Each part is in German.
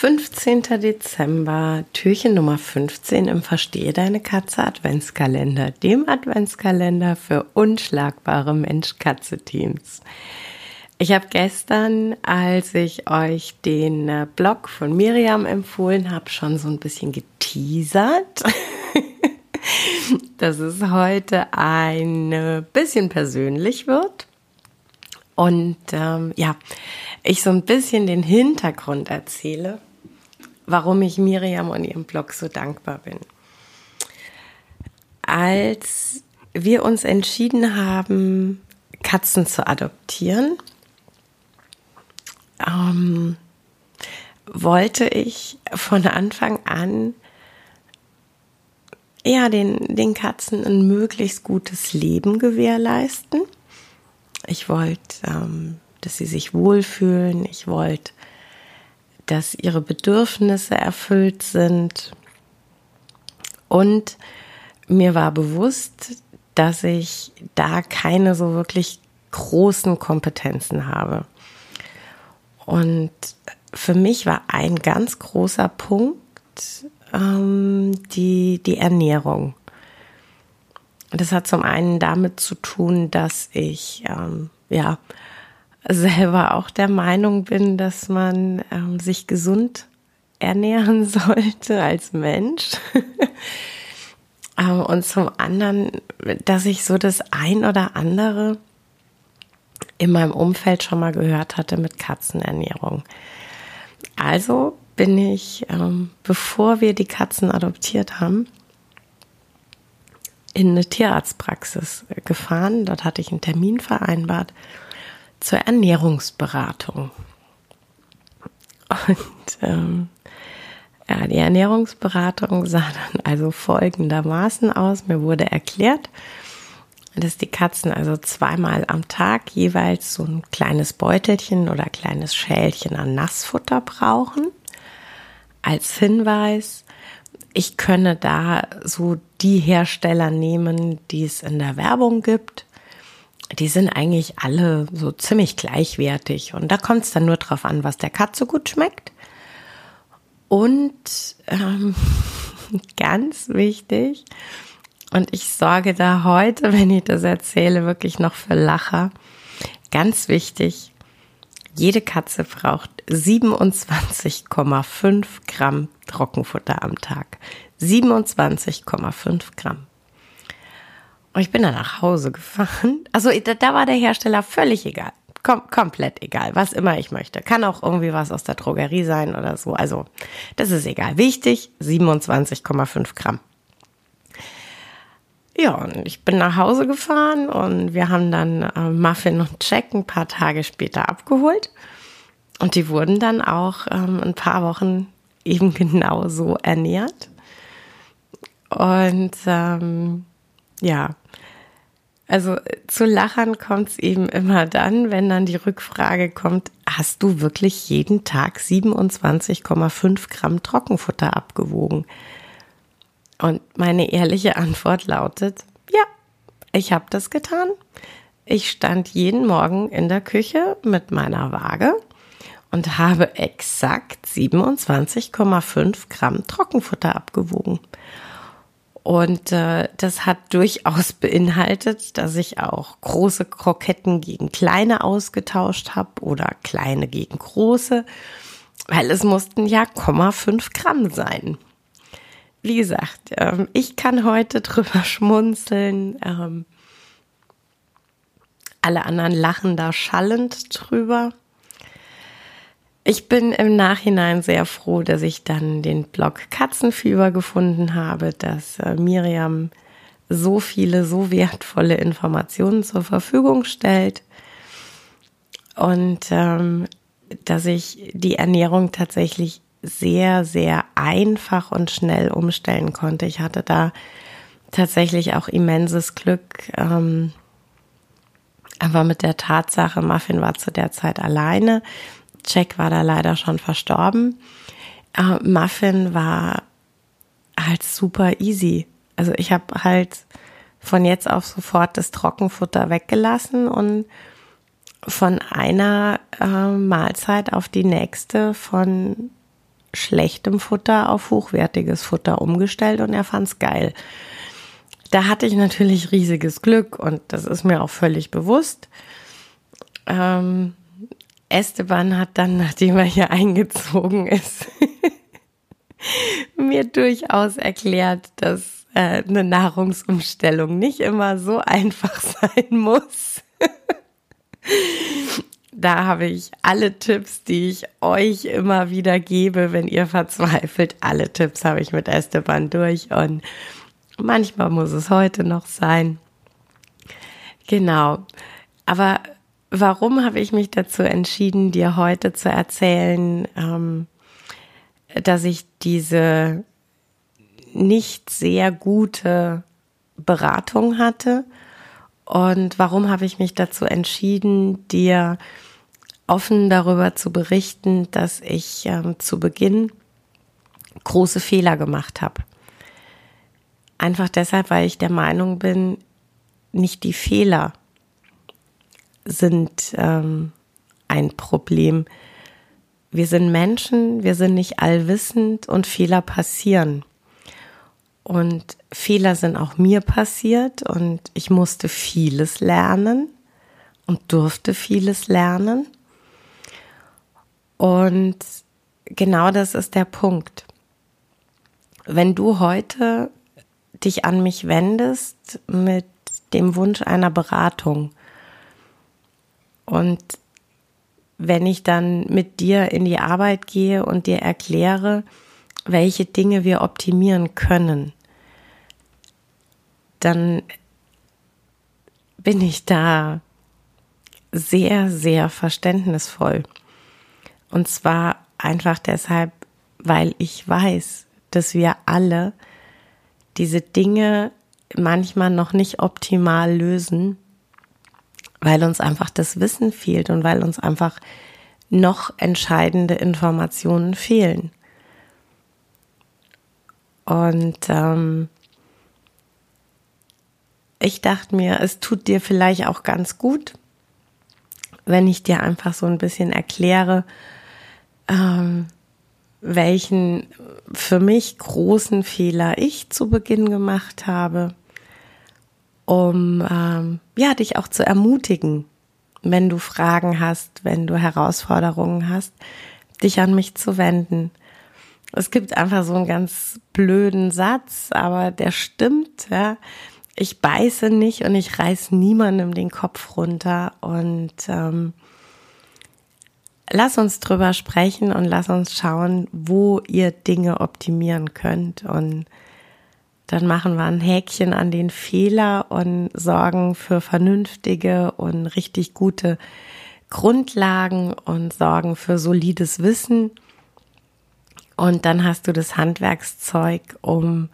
15. Dezember, Türchen Nummer 15 im Verstehe deine Katze Adventskalender, dem Adventskalender für unschlagbare Mensch-Katze-Teams. Ich habe gestern, als ich euch den äh, Blog von Miriam empfohlen habe, schon so ein bisschen geteasert, dass es heute ein bisschen persönlich wird. Und ähm, ja, ich so ein bisschen den Hintergrund erzähle warum ich Miriam und ihrem Blog so dankbar bin. Als wir uns entschieden haben, Katzen zu adoptieren, ähm, wollte ich von Anfang an ja, den, den Katzen ein möglichst gutes Leben gewährleisten. Ich wollte, ähm, dass sie sich wohlfühlen. Ich wollte, dass ihre Bedürfnisse erfüllt sind. Und mir war bewusst, dass ich da keine so wirklich großen Kompetenzen habe. Und für mich war ein ganz großer Punkt ähm, die, die Ernährung. Das hat zum einen damit zu tun, dass ich ähm, ja selber auch der Meinung bin, dass man ähm, sich gesund ernähren sollte als Mensch. ähm, und zum anderen, dass ich so das ein oder andere in meinem Umfeld schon mal gehört hatte mit Katzenernährung. Also bin ich, ähm, bevor wir die Katzen adoptiert haben, in eine Tierarztpraxis gefahren. Dort hatte ich einen Termin vereinbart zur Ernährungsberatung. Und ähm, ja, die Ernährungsberatung sah dann also folgendermaßen aus. Mir wurde erklärt, dass die Katzen also zweimal am Tag jeweils so ein kleines Beutelchen oder kleines Schälchen an Nassfutter brauchen. Als Hinweis, ich könne da so die Hersteller nehmen, die es in der Werbung gibt die sind eigentlich alle so ziemlich gleichwertig. Und da kommt es dann nur drauf an, was der Katze gut schmeckt. Und ähm, ganz wichtig, und ich sorge da heute, wenn ich das erzähle, wirklich noch für Lacher. Ganz wichtig, jede Katze braucht 27,5 Gramm Trockenfutter am Tag. 27,5 Gramm. Und ich bin dann nach Hause gefahren. Also da, da war der Hersteller völlig egal. Kom komplett egal, was immer ich möchte. Kann auch irgendwie was aus der Drogerie sein oder so. Also das ist egal. Wichtig, 27,5 Gramm. Ja, und ich bin nach Hause gefahren und wir haben dann äh, Muffin und Jack ein paar Tage später abgeholt. Und die wurden dann auch ähm, ein paar Wochen eben genau so ernährt. Und ähm, ja, also zu Lachern kommt es eben immer dann, wenn dann die Rückfrage kommt, hast du wirklich jeden Tag 27,5 Gramm Trockenfutter abgewogen? Und meine ehrliche Antwort lautet, ja, ich habe das getan. Ich stand jeden Morgen in der Küche mit meiner Waage und habe exakt 27,5 Gramm Trockenfutter abgewogen. Und äh, das hat durchaus beinhaltet, dass ich auch große Kroketten gegen kleine ausgetauscht habe oder kleine gegen große, weil es mussten ja 0,5 Gramm sein. Wie gesagt, ähm, ich kann heute drüber schmunzeln. Ähm, alle anderen lachen da schallend drüber. Ich bin im Nachhinein sehr froh, dass ich dann den Blog Katzenfieber gefunden habe, dass äh, Miriam so viele, so wertvolle Informationen zur Verfügung stellt und ähm, dass ich die Ernährung tatsächlich sehr, sehr einfach und schnell umstellen konnte. Ich hatte da tatsächlich auch immenses Glück, ähm, aber mit der Tatsache, Muffin war zu der Zeit alleine. Jack war da leider schon verstorben. Äh, Muffin war halt super easy. Also ich habe halt von jetzt auf sofort das Trockenfutter weggelassen und von einer äh, Mahlzeit auf die nächste von schlechtem Futter auf hochwertiges Futter umgestellt und er fand's geil. Da hatte ich natürlich riesiges Glück und das ist mir auch völlig bewusst. Ähm, Esteban hat dann, nachdem er hier eingezogen ist, mir durchaus erklärt, dass äh, eine Nahrungsumstellung nicht immer so einfach sein muss. da habe ich alle Tipps, die ich euch immer wieder gebe, wenn ihr verzweifelt. Alle Tipps habe ich mit Esteban durch und manchmal muss es heute noch sein. Genau. Aber warum habe ich mich dazu entschieden, dir heute zu erzählen, ähm, dass ich diese nicht sehr gute Beratung hatte? Und warum habe ich mich dazu entschieden, dir offen darüber zu berichten, dass ich ähm, zu Beginn große Fehler gemacht habe? Einfach deshalb, weil ich der Meinung bin, nicht die Fehler sind ähm, ein Problem. Wir sind Menschen, wir sind nicht allwissend und Fehler passieren. Und Fehler sind auch mir passiert und ich musste vieles lernen und durfte vieles lernen. Und genau das ist der Punkt. Wenn du heute dich an mich wendest mit dem Wunsch einer Beratung, und wenn ich dann mit dir in die Arbeit gehe und dir erkläre, welche Dinge wir optimieren können, dann bin ich da sehr, sehr verständnisvoll. Und zwar einfach deshalb, weil ich weiß, dass wir alle diese Dinge manchmal noch nicht optimal lösen weil uns einfach das Wissen fehlt und weil uns einfach noch entscheidende Informationen fehlen. Und ähm, ich dachte mir, es tut dir vielleicht auch ganz gut, wenn ich dir einfach so ein bisschen erkläre, ähm, welchen für mich großen Fehler ich zu Beginn gemacht habe um ähm, ja dich auch zu ermutigen, wenn du Fragen hast, wenn du Herausforderungen hast, dich an mich zu wenden. Es gibt einfach so einen ganz blöden Satz, aber der stimmt. Ja. Ich beiße nicht und ich reiß niemandem den Kopf runter und ähm, lass uns drüber sprechen und lass uns schauen, wo ihr Dinge optimieren könnt und dann machen wir ein Häkchen an den Fehler und sorgen für vernünftige und richtig gute Grundlagen und sorgen für solides Wissen. Und dann hast du das Handwerkszeug, um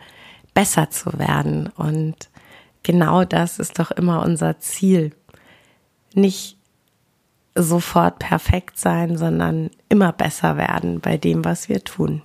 besser zu werden. Und genau das ist doch immer unser Ziel. Nicht sofort perfekt sein, sondern immer besser werden bei dem, was wir tun.